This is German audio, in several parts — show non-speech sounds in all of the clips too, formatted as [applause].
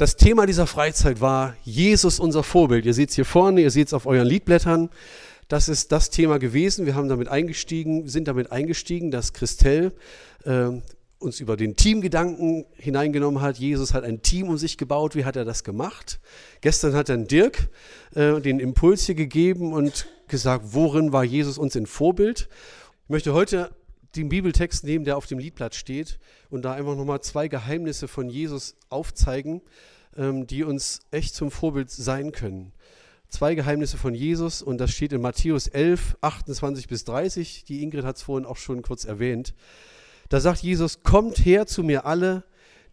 Das Thema dieser Freizeit war Jesus unser Vorbild. Ihr seht es hier vorne, ihr seht es auf euren Liedblättern. Das ist das Thema gewesen. Wir haben damit eingestiegen, sind damit eingestiegen, dass Christelle äh, uns über den Teamgedanken hineingenommen hat. Jesus hat ein Team um sich gebaut. Wie hat er das gemacht? Gestern hat dann Dirk äh, den Impuls hier gegeben und gesagt, worin war Jesus uns ein Vorbild? Ich möchte heute den Bibeltext nehmen, der auf dem Liedblatt steht und da einfach nochmal zwei Geheimnisse von Jesus aufzeigen, ähm, die uns echt zum Vorbild sein können. Zwei Geheimnisse von Jesus und das steht in Matthäus 11, 28 bis 30. Die Ingrid hat es vorhin auch schon kurz erwähnt. Da sagt Jesus, kommt her zu mir alle,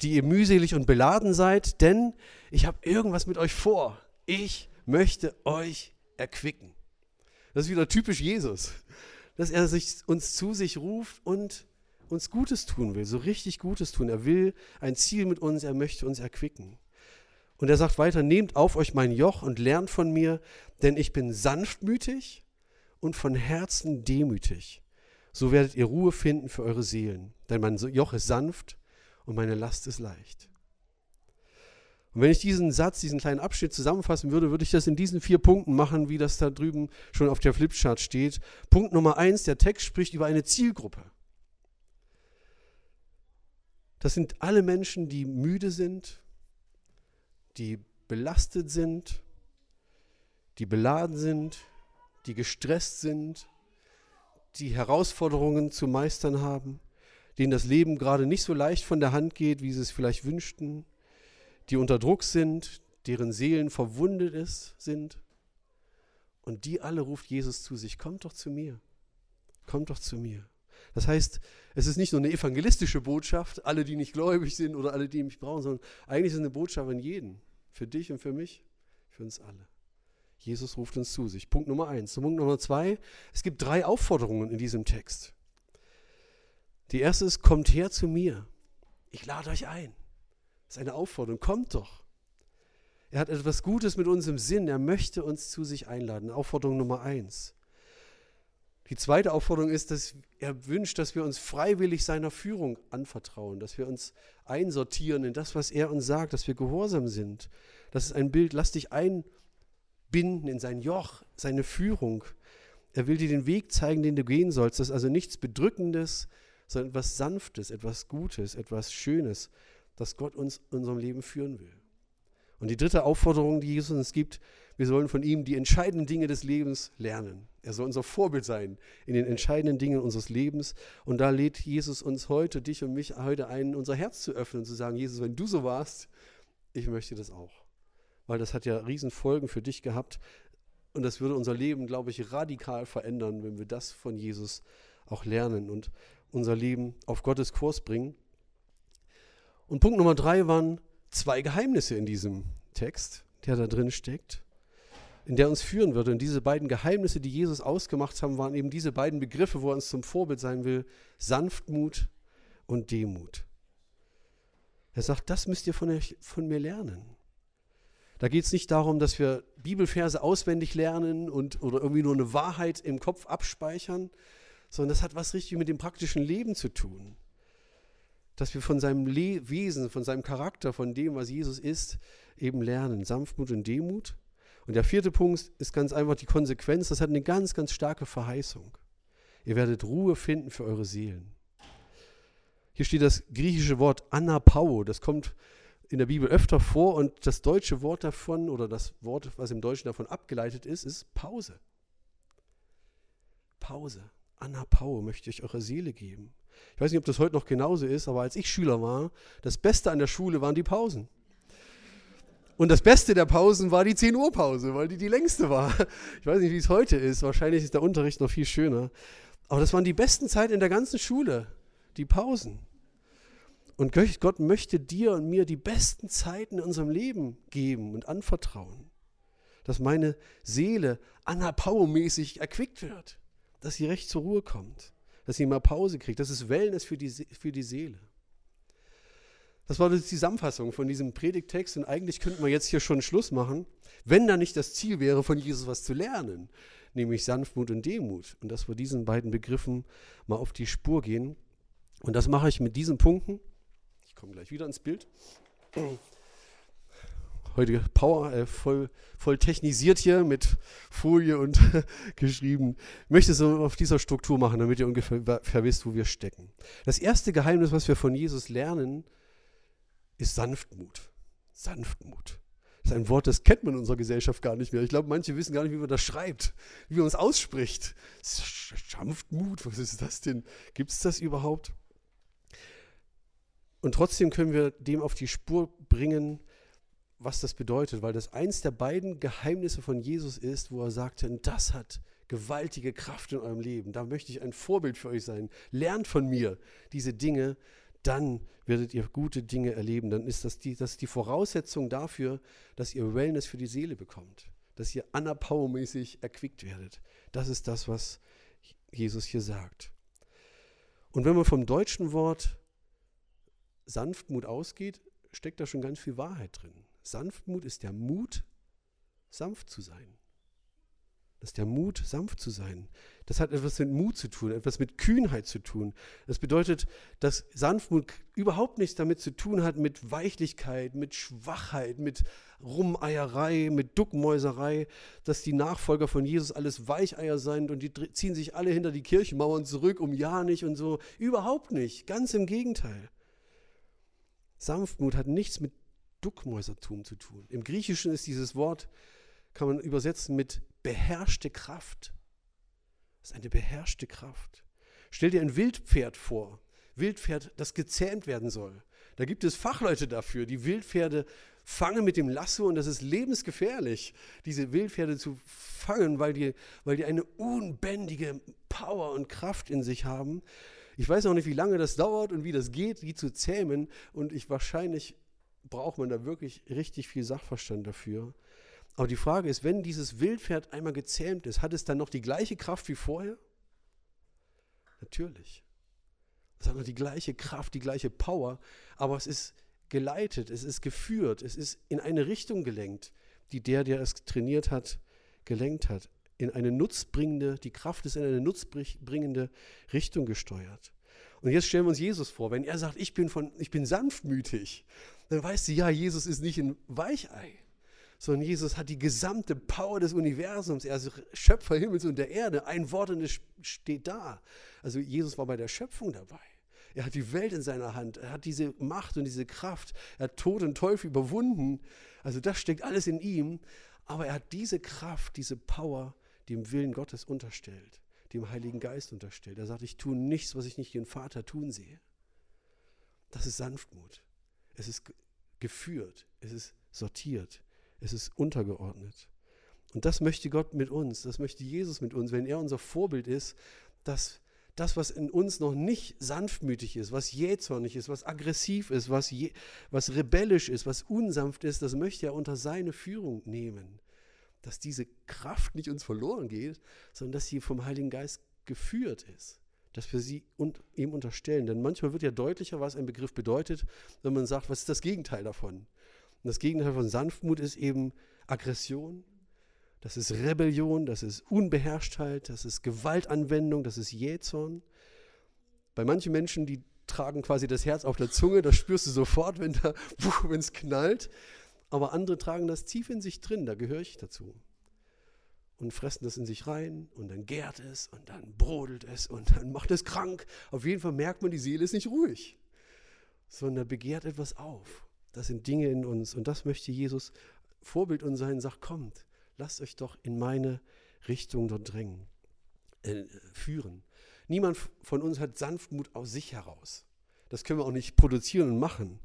die ihr mühselig und beladen seid, denn ich habe irgendwas mit euch vor. Ich möchte euch erquicken. Das ist wieder typisch Jesus dass er sich, uns zu sich ruft und uns Gutes tun will, so richtig Gutes tun. Er will ein Ziel mit uns, er möchte uns erquicken. Und er sagt weiter, nehmt auf euch mein Joch und lernt von mir, denn ich bin sanftmütig und von Herzen demütig. So werdet ihr Ruhe finden für eure Seelen, denn mein Joch ist sanft und meine Last ist leicht. Und wenn ich diesen Satz, diesen kleinen Abschnitt zusammenfassen würde, würde ich das in diesen vier Punkten machen, wie das da drüben schon auf der Flipchart steht. Punkt Nummer eins, der Text spricht über eine Zielgruppe. Das sind alle Menschen, die müde sind, die belastet sind, die beladen sind, die gestresst sind, die Herausforderungen zu meistern haben, denen das Leben gerade nicht so leicht von der Hand geht, wie sie es vielleicht wünschten die unter Druck sind, deren Seelen verwundet ist, sind. Und die alle ruft Jesus zu sich, kommt doch zu mir, kommt doch zu mir. Das heißt, es ist nicht nur eine evangelistische Botschaft, alle, die nicht gläubig sind oder alle, die mich brauchen, sondern eigentlich ist es eine Botschaft an jeden, für dich und für mich, für uns alle. Jesus ruft uns zu sich. Punkt Nummer eins. Punkt Nummer zwei, es gibt drei Aufforderungen in diesem Text. Die erste ist, kommt her zu mir. Ich lade euch ein. Das ist eine Aufforderung. Kommt doch. Er hat etwas Gutes mit uns im Sinn. Er möchte uns zu sich einladen. Aufforderung Nummer eins. Die zweite Aufforderung ist, dass er wünscht, dass wir uns freiwillig seiner Führung anvertrauen, dass wir uns einsortieren in das, was er uns sagt, dass wir gehorsam sind. Das ist ein Bild, lass dich einbinden in sein Joch, seine Führung. Er will dir den Weg zeigen, den du gehen sollst. Das ist also nichts Bedrückendes, sondern etwas Sanftes, etwas Gutes, etwas Schönes, das Gott uns in unserem Leben führen will. Und die dritte Aufforderung, die Jesus uns gibt, wir sollen von ihm die entscheidenden Dinge des Lebens lernen. Er soll unser Vorbild sein in den entscheidenden Dingen unseres Lebens. Und da lädt Jesus uns heute, dich und mich heute ein, unser Herz zu öffnen und zu sagen, Jesus, wenn du so warst, ich möchte das auch. Weil das hat ja Riesenfolgen für dich gehabt. Und das würde unser Leben, glaube ich, radikal verändern, wenn wir das von Jesus auch lernen und unser Leben auf Gottes Kurs bringen. Und Punkt Nummer drei waren zwei Geheimnisse in diesem Text, der da drin steckt, in der uns führen würde. Und diese beiden Geheimnisse, die Jesus ausgemacht haben, waren eben diese beiden Begriffe, wo er uns zum Vorbild sein will: Sanftmut und Demut. Er sagt, das müsst ihr von, euch, von mir lernen. Da geht es nicht darum, dass wir Bibelverse auswendig lernen und, oder irgendwie nur eine Wahrheit im Kopf abspeichern, sondern das hat was richtig mit dem praktischen Leben zu tun dass wir von seinem Le Wesen, von seinem Charakter, von dem, was Jesus ist, eben lernen. Sanftmut und Demut. Und der vierte Punkt ist ganz einfach die Konsequenz. Das hat eine ganz, ganz starke Verheißung. Ihr werdet Ruhe finden für eure Seelen. Hier steht das griechische Wort Anapau. Das kommt in der Bibel öfter vor und das deutsche Wort davon oder das Wort, was im Deutschen davon abgeleitet ist, ist Pause. Pause. Anapau möchte ich eure Seele geben. Ich weiß nicht, ob das heute noch genauso ist, aber als ich Schüler war, das Beste an der Schule waren die Pausen. Und das Beste der Pausen war die 10 Uhr Pause, weil die die längste war. Ich weiß nicht, wie es heute ist. Wahrscheinlich ist der Unterricht noch viel schöner. Aber das waren die besten Zeiten in der ganzen Schule, die Pausen. Und Gott möchte dir und mir die besten Zeiten in unserem Leben geben und anvertrauen. Dass meine Seele anapaumäßig erquickt wird, dass sie recht zur Ruhe kommt dass sie mal Pause kriegt. Das ist Wellness für die, für die Seele. Das war die Zusammenfassung von diesem Predigtext und eigentlich könnten wir jetzt hier schon Schluss machen, wenn da nicht das Ziel wäre, von Jesus was zu lernen, nämlich Sanftmut und Demut. Und dass wir diesen beiden Begriffen mal auf die Spur gehen. Und das mache ich mit diesen Punkten. Ich komme gleich wieder ins Bild. Heute Power, äh, voll, voll technisiert hier mit Folie und [laughs] geschrieben. Ich möchte so auf dieser Struktur machen, damit ihr ungefähr wisst, wo wir stecken. Das erste Geheimnis, was wir von Jesus lernen, ist Sanftmut. Sanftmut. Das ist ein Wort, das kennt man in unserer Gesellschaft gar nicht mehr. Ich glaube, manche wissen gar nicht, wie man das schreibt, wie man es ausspricht. Sanftmut, was ist das denn? Gibt es das überhaupt? Und trotzdem können wir dem auf die Spur bringen, was das bedeutet, weil das eins der beiden Geheimnisse von Jesus ist, wo er sagte, das hat gewaltige Kraft in eurem Leben. Da möchte ich ein Vorbild für euch sein. Lernt von mir diese Dinge, dann werdet ihr gute Dinge erleben. Dann ist das die, das ist die Voraussetzung dafür, dass ihr Wellness für die Seele bekommt, dass ihr Anna mäßig erquickt werdet. Das ist das, was Jesus hier sagt. Und wenn man vom deutschen Wort Sanftmut ausgeht, steckt da schon ganz viel Wahrheit drin. Sanftmut ist der Mut, sanft zu sein. Das ist der Mut, sanft zu sein. Das hat etwas mit Mut zu tun, etwas mit Kühnheit zu tun. Das bedeutet, dass Sanftmut überhaupt nichts damit zu tun hat mit Weichlichkeit, mit Schwachheit, mit Rumeierei, mit Duckmäuserei, dass die Nachfolger von Jesus alles Weicheier sind und die ziehen sich alle hinter die Kirchenmauern zurück, um ja nicht und so. Überhaupt nicht. Ganz im Gegenteil. Sanftmut hat nichts mit Duckmäusertum zu tun. Im Griechischen ist dieses Wort, kann man übersetzen mit beherrschte Kraft. Das ist eine beherrschte Kraft. Stell dir ein Wildpferd vor. Wildpferd, das gezähmt werden soll. Da gibt es Fachleute dafür, die Wildpferde fangen mit dem Lasso und das ist lebensgefährlich, diese Wildpferde zu fangen, weil die, weil die eine unbändige Power und Kraft in sich haben. Ich weiß auch nicht, wie lange das dauert und wie das geht, die zu zähmen. Und ich wahrscheinlich braucht man da wirklich richtig viel Sachverstand dafür. Aber die Frage ist, wenn dieses Wildpferd einmal gezähmt ist, hat es dann noch die gleiche Kraft wie vorher? Natürlich. Es hat noch die gleiche Kraft, die gleiche Power, aber es ist geleitet, es ist geführt, es ist in eine Richtung gelenkt, die der, der es trainiert hat, gelenkt hat in eine nutzbringende, die Kraft ist in eine nutzbringende Richtung gesteuert. Und jetzt stellen wir uns Jesus vor, wenn er sagt, ich bin, von, ich bin sanftmütig, dann weißt du, ja, Jesus ist nicht ein Weichei, sondern Jesus hat die gesamte Power des Universums. Er ist Schöpfer Himmels und der Erde. Ein Wort und es steht da. Also Jesus war bei der Schöpfung dabei. Er hat die Welt in seiner Hand. Er hat diese Macht und diese Kraft. Er hat Tod und Teufel überwunden. Also das steckt alles in ihm. Aber er hat diese Kraft, diese Power dem Willen Gottes unterstellt, dem Heiligen Geist unterstellt. Er sagt, ich tue nichts, was ich nicht den Vater tun sehe. Das ist Sanftmut. Es ist geführt, es ist sortiert, es ist untergeordnet. Und das möchte Gott mit uns, das möchte Jesus mit uns, wenn er unser Vorbild ist, dass das, was in uns noch nicht sanftmütig ist, was jähzornig ist, was aggressiv ist, was, je, was rebellisch ist, was unsanft ist, das möchte er unter seine Führung nehmen dass diese Kraft nicht uns verloren geht, sondern dass sie vom Heiligen Geist geführt ist. Dass wir sie und ihm unterstellen. Denn manchmal wird ja deutlicher, was ein Begriff bedeutet, wenn man sagt, was ist das Gegenteil davon? Und das Gegenteil von Sanftmut ist eben Aggression, das ist Rebellion, das ist Unbeherrschtheit, das ist Gewaltanwendung, das ist Jähzorn. Bei manchen Menschen, die tragen quasi das Herz auf der Zunge, das spürst du sofort, wenn es [laughs] knallt aber andere tragen das tief in sich drin, da gehöre ich dazu. Und fressen das in sich rein und dann gärt es und dann brodelt es und [laughs] dann macht es krank. Auf jeden Fall merkt man, die Seele ist nicht ruhig, sondern begehrt etwas auf. Das sind Dinge in uns und das möchte Jesus Vorbild uns sein, sagt, kommt, lasst euch doch in meine Richtung dort drängen, äh, führen. Niemand von uns hat Sanftmut aus sich heraus. Das können wir auch nicht produzieren und machen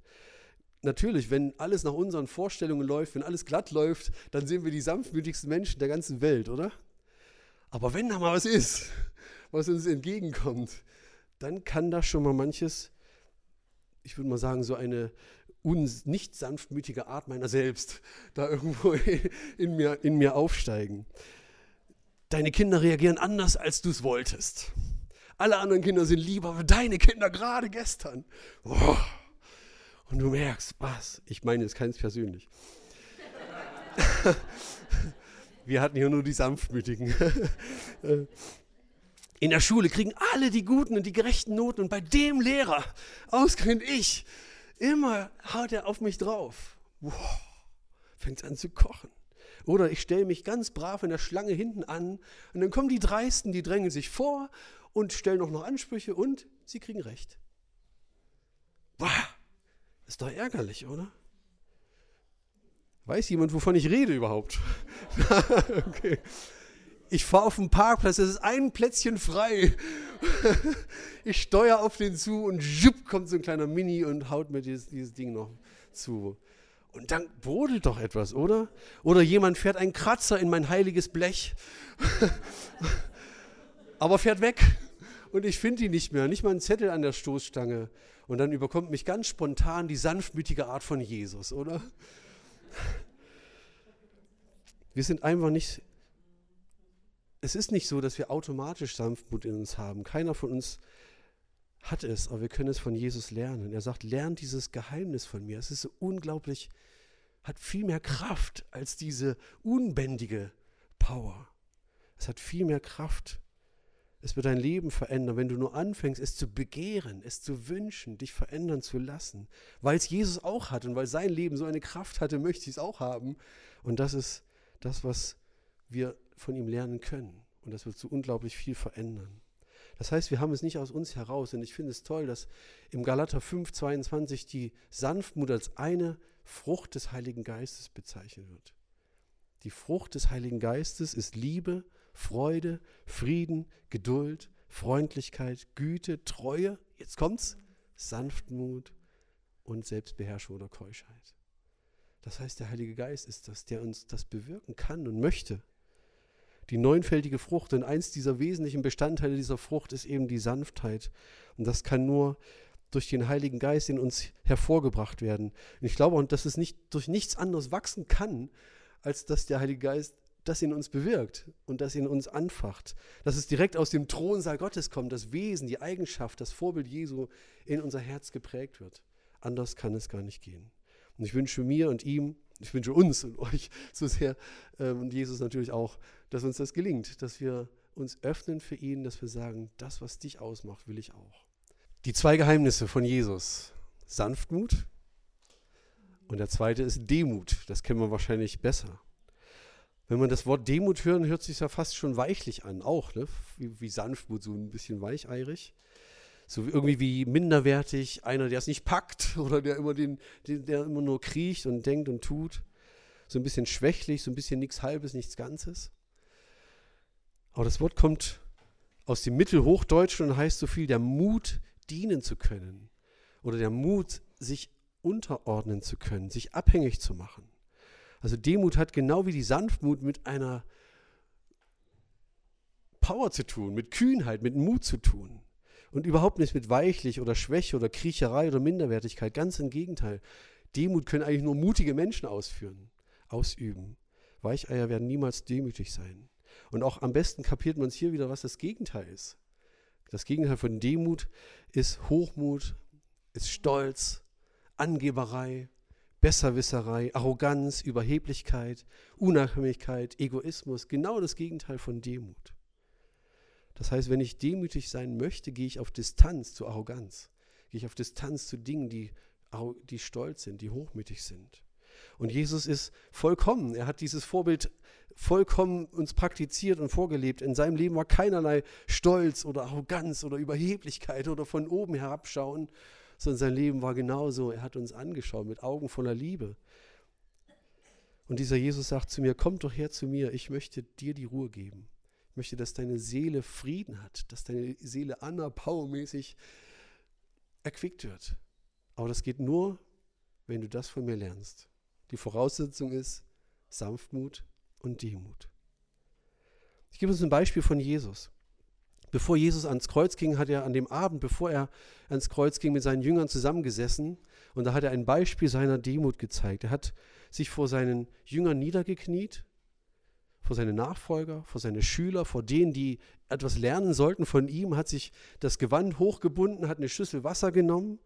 natürlich, wenn alles nach unseren Vorstellungen läuft, wenn alles glatt läuft, dann sind wir die sanftmütigsten Menschen der ganzen Welt, oder? Aber wenn da mal was ist, was uns entgegenkommt, dann kann das schon mal manches, ich würde mal sagen, so eine nicht sanftmütige Art meiner selbst [laughs] da irgendwo in mir, in mir aufsteigen. Deine Kinder reagieren anders, als du es wolltest. Alle anderen Kinder sind lieber, aber deine Kinder gerade gestern. Boah und du merkst, was? Ich meine jetzt keins persönlich. [laughs] Wir hatten hier nur die Sanftmütigen. In der Schule kriegen alle die guten und die gerechten Noten und bei dem Lehrer, ausgerechnet ich, immer haut er auf mich drauf. Wow. fängt es an zu kochen. Oder ich stelle mich ganz brav in der Schlange hinten an und dann kommen die Dreisten, die drängen sich vor und stellen auch noch Ansprüche und sie kriegen recht. Ist doch ärgerlich, oder? Weiß jemand, wovon ich rede überhaupt? [laughs] okay. Ich fahre auf den Parkplatz, es ist ein Plätzchen frei. [laughs] ich steuere auf den zu und jupp, kommt so ein kleiner Mini und haut mir dieses, dieses Ding noch zu. Und dann brodelt doch etwas, oder? Oder jemand fährt einen Kratzer in mein heiliges Blech, [laughs] aber fährt weg und ich finde ihn nicht mehr, nicht mal einen Zettel an der Stoßstange. Und dann überkommt mich ganz spontan die sanftmütige Art von Jesus, oder? Wir sind einfach nicht, es ist nicht so, dass wir automatisch Sanftmut in uns haben. Keiner von uns hat es, aber wir können es von Jesus lernen. Er sagt, lernt dieses Geheimnis von mir. Es ist so unglaublich, hat viel mehr Kraft als diese unbändige Power. Es hat viel mehr Kraft. Es wird dein Leben verändern, wenn du nur anfängst, es zu begehren, es zu wünschen, dich verändern zu lassen. Weil es Jesus auch hat und weil sein Leben so eine Kraft hatte, möchte ich es auch haben. Und das ist das, was wir von ihm lernen können. Und das wird so unglaublich viel verändern. Das heißt, wir haben es nicht aus uns heraus. Und ich finde es toll, dass im Galater 5, 22 die Sanftmut als eine Frucht des Heiligen Geistes bezeichnet wird. Die Frucht des Heiligen Geistes ist Liebe, Freude, Frieden, Geduld, Freundlichkeit, Güte, Treue, jetzt kommt's, Sanftmut und Selbstbeherrschung oder Keuschheit. Das heißt, der Heilige Geist ist das, der uns das bewirken kann und möchte. Die neunfältige Frucht und eins dieser wesentlichen Bestandteile dieser Frucht ist eben die Sanftheit. Und das kann nur durch den Heiligen Geist in uns hervorgebracht werden. Und ich glaube auch, dass es nicht durch nichts anderes wachsen kann, als dass der Heilige Geist das in uns bewirkt und das in uns anfacht. Dass es direkt aus dem Thronsaal Gottes kommt, das Wesen, die Eigenschaft, das Vorbild Jesu in unser Herz geprägt wird. Anders kann es gar nicht gehen. Und ich wünsche mir und ihm, ich wünsche uns und euch [laughs] so sehr ähm, und Jesus natürlich auch, dass uns das gelingt, dass wir uns öffnen für ihn, dass wir sagen, das, was dich ausmacht, will ich auch. Die zwei Geheimnisse von Jesus. Sanftmut und der zweite ist Demut. Das kennen wir wahrscheinlich besser. Wenn man das Wort Demut hört, hört sich ja fast schon weichlich an, auch, ne? wie, wie Sanftmut, so ein bisschen weicheirig. So irgendwie wie minderwertig, einer, der es nicht packt [laughs] oder der immer, den, den, der immer nur kriecht und denkt und tut. So ein bisschen schwächlich, so ein bisschen nichts Halbes, nichts Ganzes. Aber das Wort kommt aus dem Mittelhochdeutschen und heißt so viel, der Mut, dienen zu können. Oder der Mut, sich unterordnen zu können, sich abhängig zu machen. Also Demut hat genau wie die Sanftmut mit einer Power zu tun, mit Kühnheit, mit Mut zu tun. Und überhaupt nicht mit Weichlich oder Schwäche oder Kriecherei oder Minderwertigkeit. Ganz im Gegenteil. Demut können eigentlich nur mutige Menschen ausführen, ausüben. Weicheier werden niemals demütig sein. Und auch am besten kapiert man es hier wieder, was das Gegenteil ist. Das Gegenteil von Demut ist Hochmut, ist Stolz, Angeberei, Besserwisserei, Arroganz, Überheblichkeit, Unabhängigkeit, Egoismus, genau das Gegenteil von Demut. Das heißt, wenn ich demütig sein möchte, gehe ich auf Distanz zu Arroganz, gehe ich auf Distanz zu Dingen, die, die stolz sind, die hochmütig sind. Und Jesus ist vollkommen. Er hat dieses Vorbild vollkommen uns praktiziert und vorgelebt. In seinem Leben war keinerlei Stolz oder Arroganz oder Überheblichkeit oder von oben herabschauen, sondern sein Leben war genauso. Er hat uns angeschaut mit Augen voller Liebe. Und dieser Jesus sagt zu mir, komm doch her zu mir, ich möchte dir die Ruhe geben. Ich möchte, dass deine Seele Frieden hat, dass deine Seele Anna Power-mäßig erquickt wird. Aber das geht nur, wenn du das von mir lernst. Die Voraussetzung ist Sanftmut und Demut. Ich gebe uns ein Beispiel von Jesus. Bevor Jesus ans Kreuz ging, hat er an dem Abend, bevor er ans Kreuz ging, mit seinen Jüngern zusammengesessen und da hat er ein Beispiel seiner Demut gezeigt. Er hat sich vor seinen Jüngern niedergekniet, vor seine Nachfolger, vor seine Schüler, vor denen, die etwas lernen sollten von ihm, hat sich das Gewand hochgebunden, hat eine Schüssel Wasser genommen,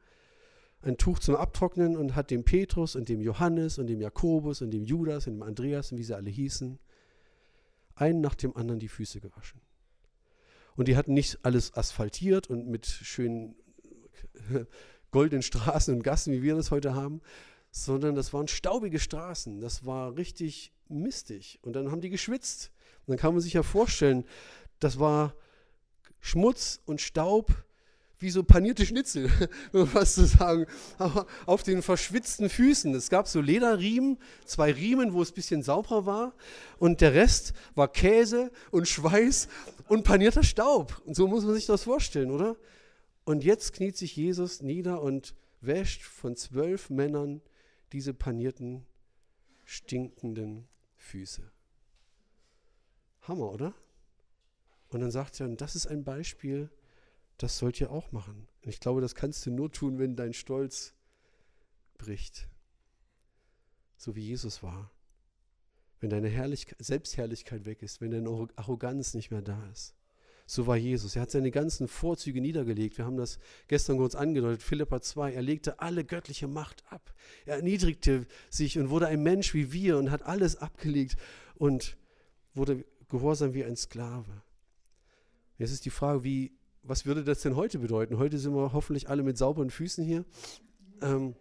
ein Tuch zum Abtrocknen und hat dem Petrus und dem Johannes und dem Jakobus und dem Judas und dem Andreas und wie sie alle hießen, einen nach dem anderen die Füße gewaschen. Und die hatten nicht alles asphaltiert und mit schönen [laughs] goldenen Straßen und Gassen, wie wir das heute haben, sondern das waren staubige Straßen. Das war richtig mistig. Und dann haben die geschwitzt. Und dann kann man sich ja vorstellen, das war Schmutz und Staub wie so panierte Schnitzel, [laughs] um was zu sagen, auf den verschwitzten Füßen. Es gab so Lederriemen, zwei Riemen, wo es ein bisschen sauberer war und der Rest war Käse und Schweiß und panierter Staub. Und so muss man sich das vorstellen, oder? Und jetzt kniet sich Jesus nieder und wäscht von zwölf Männern diese panierten, stinkenden Füße. Hammer, oder? Und dann sagt er, das ist ein Beispiel, das sollt ihr auch machen. Und ich glaube, das kannst du nur tun, wenn dein Stolz bricht. So wie Jesus war. Wenn deine Herrlichkeit, Selbstherrlichkeit weg ist, wenn deine Arroganz nicht mehr da ist. So war Jesus. Er hat seine ganzen Vorzüge niedergelegt. Wir haben das gestern kurz angedeutet. Philippa 2. Er legte alle göttliche Macht ab. Er erniedrigte sich und wurde ein Mensch wie wir und hat alles abgelegt und wurde gehorsam wie ein Sklave. Jetzt ist die Frage, wie, was würde das denn heute bedeuten? Heute sind wir hoffentlich alle mit sauberen Füßen hier. Ähm,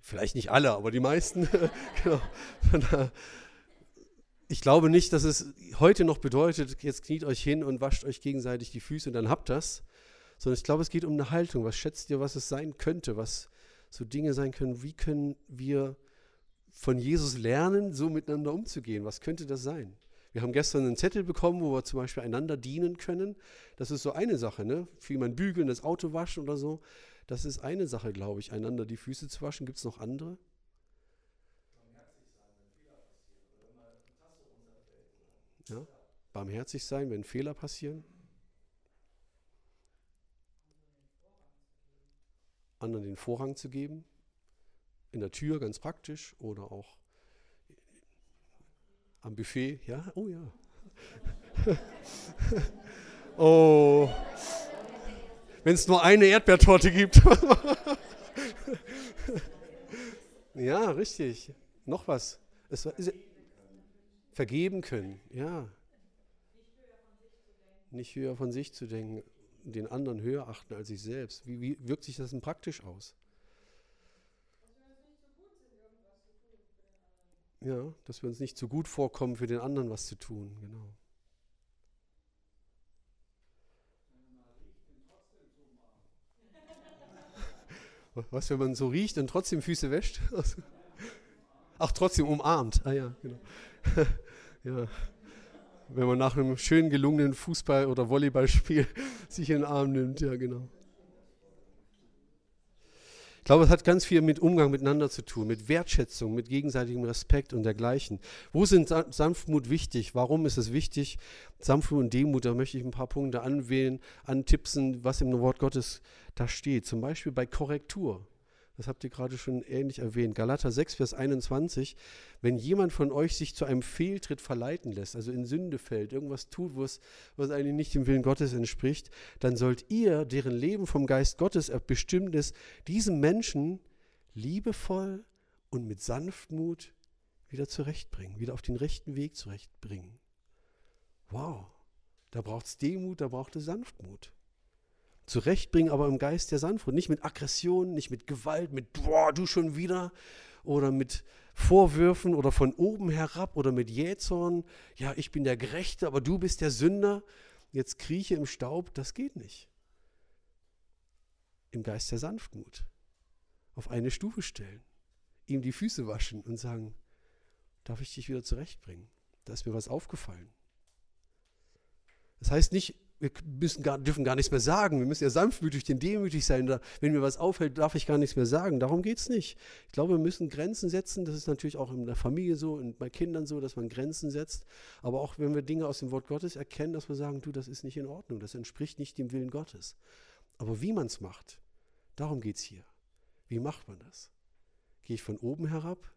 vielleicht nicht alle, aber die meisten. [laughs] genau ich glaube nicht, dass es heute noch bedeutet, jetzt kniet euch hin und wascht euch gegenseitig die Füße und dann habt das, sondern ich glaube, es geht um eine Haltung. Was schätzt ihr, was es sein könnte, was so Dinge sein können? Wie können wir von Jesus lernen, so miteinander umzugehen? Was könnte das sein? Wir haben gestern einen Zettel bekommen, wo wir zum Beispiel einander dienen können. Das ist so eine Sache, ne? Wie man bügeln, das Auto waschen oder so. Das ist eine Sache, glaube ich, einander die Füße zu waschen. Gibt es noch andere? Ja? Barmherzig sein, wenn Fehler passieren. Anderen den Vorrang zu geben. In der Tür ganz praktisch oder auch am Buffet. Ja, oh ja. [laughs] oh. Wenn es nur eine Erdbeertorte gibt. [laughs] ja, richtig. Noch was. Es, ist, vergeben können, ja. Nicht höher von sich zu denken, den anderen höher achten als sich selbst. Wie, wie wirkt sich das denn praktisch aus? Ja, dass wir uns nicht zu gut vorkommen, für den anderen was zu tun, genau. [laughs] Was, wenn man so riecht und trotzdem Füße wäscht? [laughs] Ach, trotzdem umarmt. Ah ja, genau. [laughs] ja. Wenn man nach einem schön gelungenen Fußball- oder Volleyballspiel sich in den Arm nimmt, ja genau. Ich glaube, es hat ganz viel mit Umgang miteinander zu tun, mit Wertschätzung, mit gegenseitigem Respekt und dergleichen. Wo sind Sanftmut wichtig? Warum ist es wichtig? Sanftmut und Demut, da möchte ich ein paar Punkte anwählen, antipsen, was im Wort Gottes da steht. Zum Beispiel bei Korrektur. Das habt ihr gerade schon ähnlich erwähnt. Galater 6, Vers 21. Wenn jemand von euch sich zu einem Fehltritt verleiten lässt, also in Sünde fällt, irgendwas tut, was, was eigentlich nicht dem Willen Gottes entspricht, dann sollt ihr, deren Leben vom Geist Gottes bestimmt ist, diesen Menschen liebevoll und mit Sanftmut wieder zurechtbringen, wieder auf den rechten Weg zurechtbringen. Wow, da braucht es Demut, da braucht es Sanftmut zurechtbringen, aber im Geist der Sanftmut. Nicht mit Aggression, nicht mit Gewalt, mit boah, du schon wieder oder mit Vorwürfen oder von oben herab oder mit Jähzorn. Ja, ich bin der Gerechte, aber du bist der Sünder. Jetzt krieche im Staub, das geht nicht. Im Geist der Sanftmut. Auf eine Stufe stellen, ihm die Füße waschen und sagen, darf ich dich wieder zurechtbringen? Da ist mir was aufgefallen. Das heißt nicht, wir müssen gar, dürfen gar nichts mehr sagen. Wir müssen ja sanftmütig, denn demütig sein. Wenn mir was auffällt, darf ich gar nichts mehr sagen. Darum geht es nicht. Ich glaube, wir müssen Grenzen setzen. Das ist natürlich auch in der Familie so und bei Kindern so, dass man Grenzen setzt. Aber auch wenn wir Dinge aus dem Wort Gottes erkennen, dass wir sagen, du, das ist nicht in Ordnung. Das entspricht nicht dem Willen Gottes. Aber wie man es macht, darum geht es hier. Wie macht man das? Gehe ich von oben herab?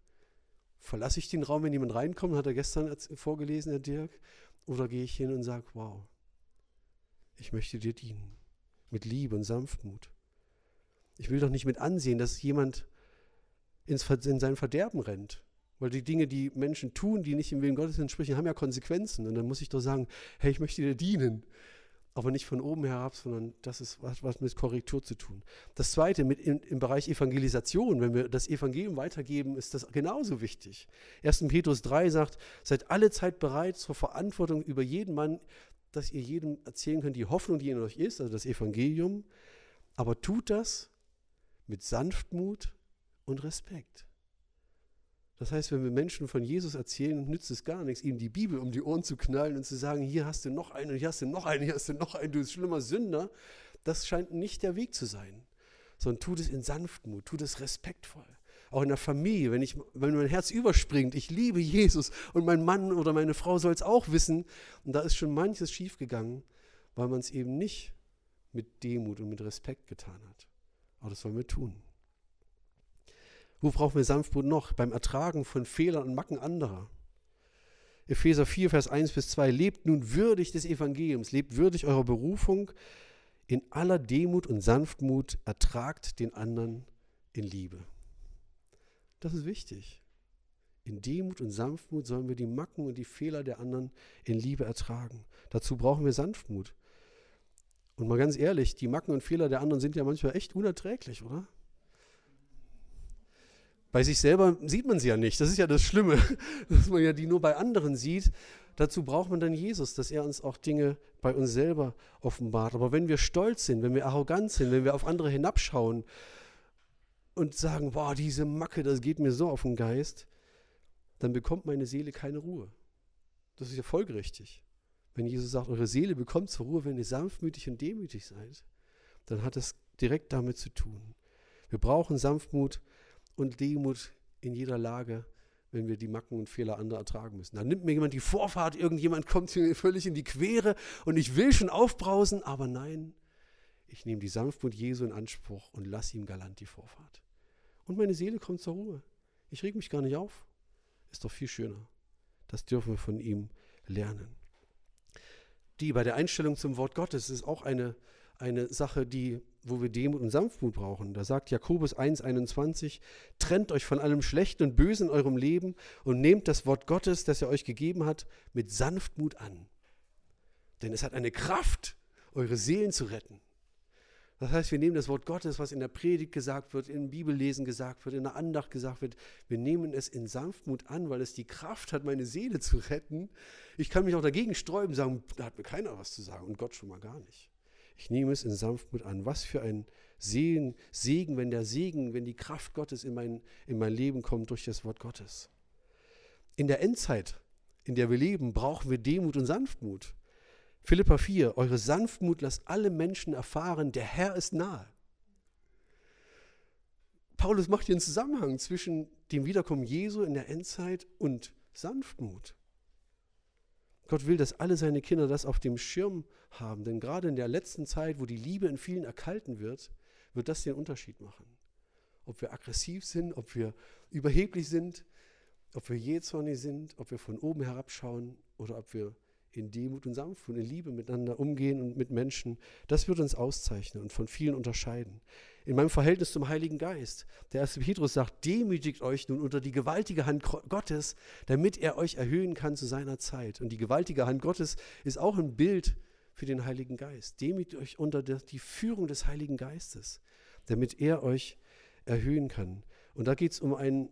Verlasse ich den Raum, wenn jemand reinkommt? Hat er gestern vorgelesen, Herr Dirk? Oder gehe ich hin und sage, wow, ich möchte dir dienen. Mit Liebe und Sanftmut. Ich will doch nicht mit ansehen, dass jemand ins, in sein Verderben rennt. Weil die Dinge, die Menschen tun, die nicht im Willen Gottes entsprechen, haben ja Konsequenzen. Und dann muss ich doch sagen, hey, ich möchte dir dienen. aber nicht von oben herab, sondern das ist was, was mit Korrektur zu tun. Das Zweite, mit in, im Bereich Evangelisation, wenn wir das Evangelium weitergeben, ist das genauso wichtig. 1. Petrus 3 sagt, seid alle Zeit bereit zur Verantwortung über jeden Mann, dass ihr jedem erzählen könnt, die Hoffnung, die in euch ist, also das Evangelium, aber tut das mit Sanftmut und Respekt. Das heißt, wenn wir Menschen von Jesus erzählen, nützt es gar nichts, ihm die Bibel um die Ohren zu knallen und zu sagen, hier hast du noch einen hier hast du noch einen, hier hast du noch einen, du bist schlimmer Sünder. Das scheint nicht der Weg zu sein. Sondern tut es in Sanftmut, tut es respektvoll. Auch in der Familie, wenn, ich, wenn mein Herz überspringt, ich liebe Jesus und mein Mann oder meine Frau soll es auch wissen. Und da ist schon manches schiefgegangen, weil man es eben nicht mit Demut und mit Respekt getan hat. Aber das sollen wir tun. Wo brauchen wir Sanftmut noch? Beim Ertragen von Fehlern und Macken anderer. Epheser 4, Vers 1 bis 2. Lebt nun würdig des Evangeliums, lebt würdig eurer Berufung, in aller Demut und Sanftmut ertragt den anderen in Liebe. Das ist wichtig. In Demut und Sanftmut sollen wir die Macken und die Fehler der anderen in Liebe ertragen. Dazu brauchen wir Sanftmut. Und mal ganz ehrlich, die Macken und Fehler der anderen sind ja manchmal echt unerträglich, oder? Bei sich selber sieht man sie ja nicht. Das ist ja das Schlimme, [laughs] dass man ja die nur bei anderen sieht. Dazu braucht man dann Jesus, dass er uns auch Dinge bei uns selber offenbart. Aber wenn wir stolz sind, wenn wir arrogant sind, wenn wir auf andere hinabschauen und sagen, boah, diese Macke, das geht mir so auf den Geist, dann bekommt meine Seele keine Ruhe. Das ist ja folgerichtig. Wenn Jesus sagt, eure Seele bekommt zur Ruhe, wenn ihr sanftmütig und demütig seid, dann hat das direkt damit zu tun. Wir brauchen Sanftmut und Demut in jeder Lage, wenn wir die Macken und Fehler anderer ertragen müssen. Dann nimmt mir jemand die Vorfahrt, irgendjemand kommt mir völlig in die Quere und ich will schon aufbrausen, aber nein, ich nehme die Sanftmut Jesu in Anspruch und lasse ihm galant die Vorfahrt. Und meine Seele kommt zur Ruhe. Ich reg mich gar nicht auf. Ist doch viel schöner. Das dürfen wir von ihm lernen. Die bei der Einstellung zum Wort Gottes ist auch eine, eine Sache, die wo wir Demut und Sanftmut brauchen. Da sagt Jakobus 1,21, trennt euch von allem Schlechten und Bösen in eurem Leben und nehmt das Wort Gottes, das er euch gegeben hat, mit Sanftmut an. Denn es hat eine Kraft, eure Seelen zu retten. Das heißt, wir nehmen das Wort Gottes, was in der Predigt gesagt wird, im Bibellesen gesagt wird, in der Andacht gesagt wird, wir nehmen es in Sanftmut an, weil es die Kraft hat, meine Seele zu retten. Ich kann mich auch dagegen sträuben, sagen, da hat mir keiner was zu sagen und Gott schon mal gar nicht. Ich nehme es in Sanftmut an. Was für ein Segen, Segen, wenn der Segen, wenn die Kraft Gottes in mein, in mein Leben kommt durch das Wort Gottes. In der Endzeit, in der wir leben, brauchen wir Demut und Sanftmut. Philippa 4, eure Sanftmut lasst alle Menschen erfahren, der Herr ist nahe. Paulus macht hier einen Zusammenhang zwischen dem Wiederkommen Jesu in der Endzeit und Sanftmut. Gott will, dass alle seine Kinder das auf dem Schirm haben, denn gerade in der letzten Zeit, wo die Liebe in vielen erkalten wird, wird das den Unterschied machen. Ob wir aggressiv sind, ob wir überheblich sind, ob wir jähzornig sind, ob wir von oben herabschauen oder ob wir in Demut und Sanftmut, in Liebe miteinander umgehen und mit Menschen, das wird uns auszeichnen und von vielen unterscheiden. In meinem Verhältnis zum Heiligen Geist, der erste Petrus sagt, demütigt euch nun unter die gewaltige Hand Gottes, damit er euch erhöhen kann zu seiner Zeit. Und die gewaltige Hand Gottes ist auch ein Bild für den Heiligen Geist. Demütigt euch unter die Führung des Heiligen Geistes, damit er euch erhöhen kann. Und da geht es um einen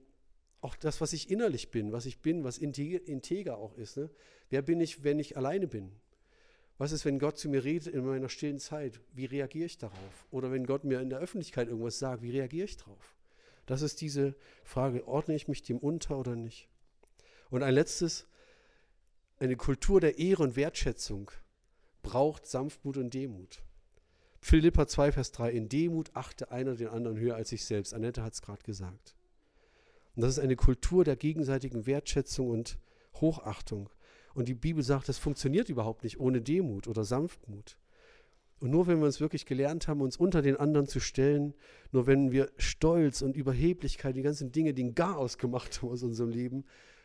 auch das, was ich innerlich bin, was ich bin, was integer auch ist. Ne? Wer bin ich, wenn ich alleine bin? Was ist, wenn Gott zu mir redet in meiner stillen Zeit? Wie reagiere ich darauf? Oder wenn Gott mir in der Öffentlichkeit irgendwas sagt, wie reagiere ich darauf? Das ist diese Frage, ordne ich mich dem unter oder nicht? Und ein letztes, eine Kultur der Ehre und Wertschätzung braucht Sanftmut und Demut. Philippa 2, Vers 3, in Demut achte einer den anderen höher als sich selbst. Annette hat es gerade gesagt. Und das ist eine Kultur der gegenseitigen Wertschätzung und Hochachtung. Und die Bibel sagt, das funktioniert überhaupt nicht ohne Demut oder Sanftmut. Und nur wenn wir uns wirklich gelernt haben, uns unter den anderen zu stellen, nur wenn wir Stolz und Überheblichkeit, die ganzen Dinge, die ein Garaus gemacht haben aus unserem Leben,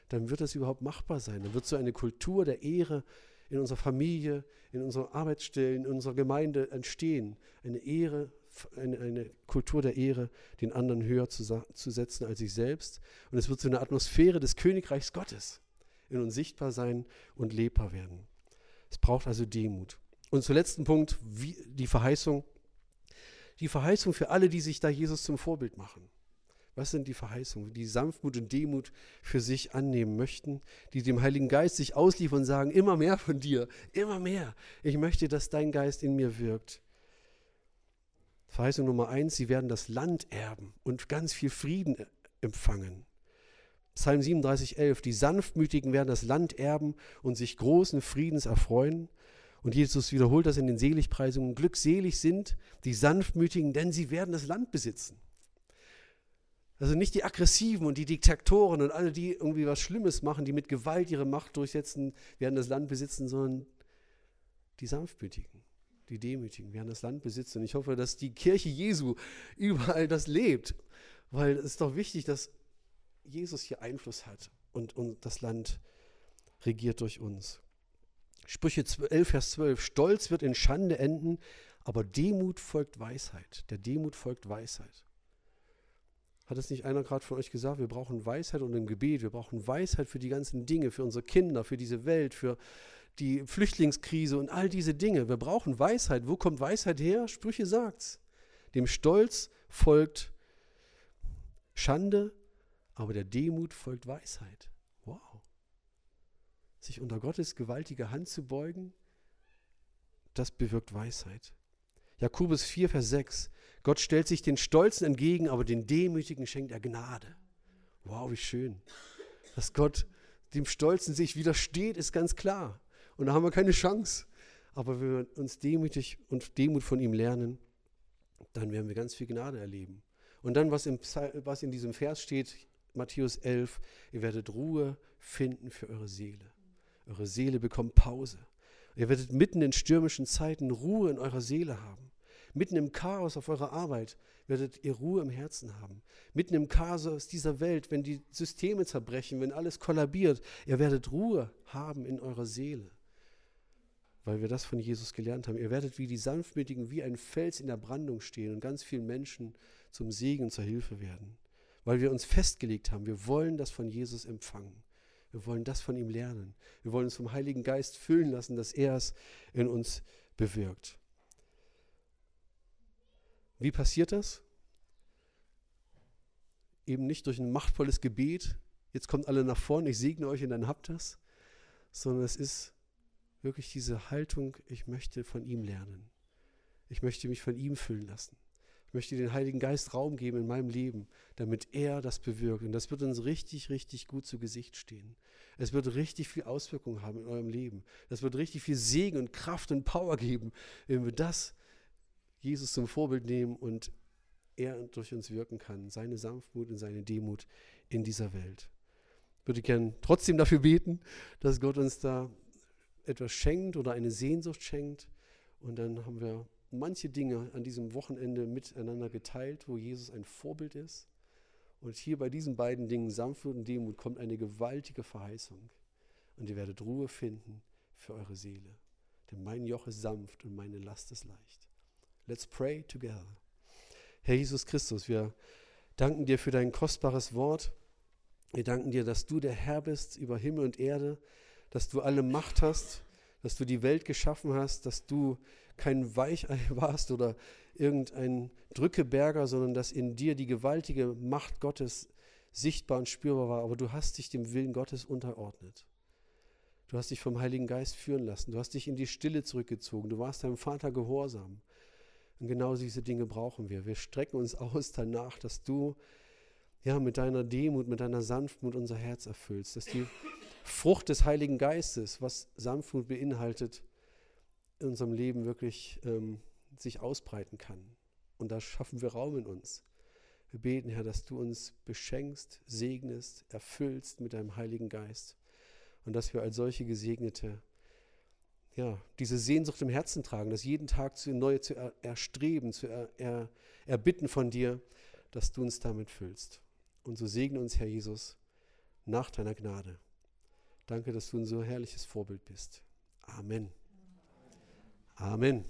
dann wird das überhaupt machbar sein. Dann wird so eine Kultur der Ehre in unserer Familie, in unseren Arbeitsstellen, in unserer Gemeinde entstehen. Eine Ehre eine, eine Kultur der Ehre, den anderen höher zu, zu setzen als sich selbst. Und es wird so eine Atmosphäre des Königreichs Gottes in uns sichtbar sein und lebbar werden. Es braucht also Demut. Und zum letzten Punkt, wie, die Verheißung. Die Verheißung für alle, die sich da Jesus zum Vorbild machen. Was sind die Verheißungen, die Sanftmut und Demut für sich annehmen möchten, die dem Heiligen Geist sich ausliefern und sagen, immer mehr von dir, immer mehr. Ich möchte, dass dein Geist in mir wirkt. Verheißung Nummer eins, sie werden das Land erben und ganz viel Frieden empfangen. Psalm 37, 11, die Sanftmütigen werden das Land erben und sich großen Friedens erfreuen. Und Jesus wiederholt das in den Seligpreisungen. Glückselig sind die Sanftmütigen, denn sie werden das Land besitzen. Also nicht die Aggressiven und die Diktatoren und alle, die irgendwie was Schlimmes machen, die mit Gewalt ihre Macht durchsetzen, werden das Land besitzen, sondern die Sanftmütigen, die Demütigen werden das Land besitzen. Und ich hoffe, dass die Kirche Jesu überall das lebt, weil es ist doch wichtig, dass Jesus hier Einfluss hat und, und das Land regiert durch uns. Sprüche 11, Vers 12. Stolz wird in Schande enden, aber Demut folgt Weisheit. Der Demut folgt Weisheit. Hat es nicht einer gerade von euch gesagt, wir brauchen Weisheit und im Gebet, wir brauchen Weisheit für die ganzen Dinge, für unsere Kinder, für diese Welt, für die Flüchtlingskrise und all diese Dinge. Wir brauchen Weisheit. Wo kommt Weisheit her? Sprüche sagt's. Dem Stolz folgt Schande, aber der Demut folgt Weisheit. Wow. Sich unter Gottes gewaltige Hand zu beugen, das bewirkt Weisheit. Jakobus 4, Vers 6. Gott stellt sich den Stolzen entgegen, aber den Demütigen schenkt er Gnade. Wow, wie schön. Dass Gott dem Stolzen sich widersteht, ist ganz klar. Und da haben wir keine Chance. Aber wenn wir uns demütig und Demut von ihm lernen, dann werden wir ganz viel Gnade erleben. Und dann, was, im, was in diesem Vers steht, Matthäus 11, ihr werdet Ruhe finden für eure Seele. Eure Seele bekommt Pause. Ihr werdet mitten in stürmischen Zeiten Ruhe in eurer Seele haben. Mitten im Chaos auf eurer Arbeit werdet ihr Ruhe im Herzen haben. Mitten im Chaos dieser Welt, wenn die Systeme zerbrechen, wenn alles kollabiert, ihr werdet Ruhe haben in eurer Seele. Weil wir das von Jesus gelernt haben. Ihr werdet wie die Sanftmütigen, wie ein Fels in der Brandung stehen und ganz vielen Menschen zum Segen und zur Hilfe werden weil wir uns festgelegt haben, wir wollen das von Jesus empfangen. Wir wollen das von ihm lernen. Wir wollen uns vom Heiligen Geist füllen lassen, dass er es in uns bewirkt. Wie passiert das? Eben nicht durch ein machtvolles Gebet, jetzt kommt alle nach vorne, ich segne euch und dann habt das, sondern es ist wirklich diese Haltung, ich möchte von ihm lernen. Ich möchte mich von ihm füllen lassen. Ich möchte den Heiligen Geist Raum geben in meinem Leben, damit er das bewirkt. Und das wird uns richtig, richtig gut zu Gesicht stehen. Es wird richtig viel Auswirkungen haben in eurem Leben. Das wird richtig viel Segen und Kraft und Power geben, wenn wir das Jesus zum Vorbild nehmen und er durch uns wirken kann. Seine Sanftmut und seine Demut in dieser Welt. Ich würde gerne trotzdem dafür beten, dass Gott uns da etwas schenkt oder eine Sehnsucht schenkt. Und dann haben wir manche Dinge an diesem Wochenende miteinander geteilt, wo Jesus ein Vorbild ist. Und hier bei diesen beiden Dingen, Sanftmut und Demut, kommt eine gewaltige Verheißung. Und ihr werdet Ruhe finden für eure Seele. Denn mein Joch ist sanft und meine Last ist leicht. Let's pray together. Herr Jesus Christus, wir danken dir für dein kostbares Wort. Wir danken dir, dass du der Herr bist über Himmel und Erde, dass du alle Macht hast, dass du die Welt geschaffen hast, dass du kein Weichei [laughs] warst oder irgendein Drückeberger, sondern dass in dir die gewaltige Macht Gottes sichtbar und spürbar war. Aber du hast dich dem Willen Gottes unterordnet. Du hast dich vom Heiligen Geist führen lassen. Du hast dich in die Stille zurückgezogen. Du warst deinem Vater gehorsam. Und genau diese Dinge brauchen wir. Wir strecken uns aus danach, dass du ja mit deiner Demut, mit deiner Sanftmut unser Herz erfüllst, dass die Frucht des Heiligen Geistes, was Sanftmut beinhaltet, in unserem Leben wirklich ähm, sich ausbreiten kann. Und da schaffen wir Raum in uns. Wir beten, Herr, dass du uns beschenkst, segnest, erfüllst mit deinem Heiligen Geist. Und dass wir als solche Gesegnete ja, diese Sehnsucht im Herzen tragen, das jeden Tag zu neu zu er, erstreben, zu er, er, erbitten von dir, dass du uns damit füllst. Und so segne uns, Herr Jesus, nach deiner Gnade. Danke, dass du ein so herrliches Vorbild bist. Amen. Amen.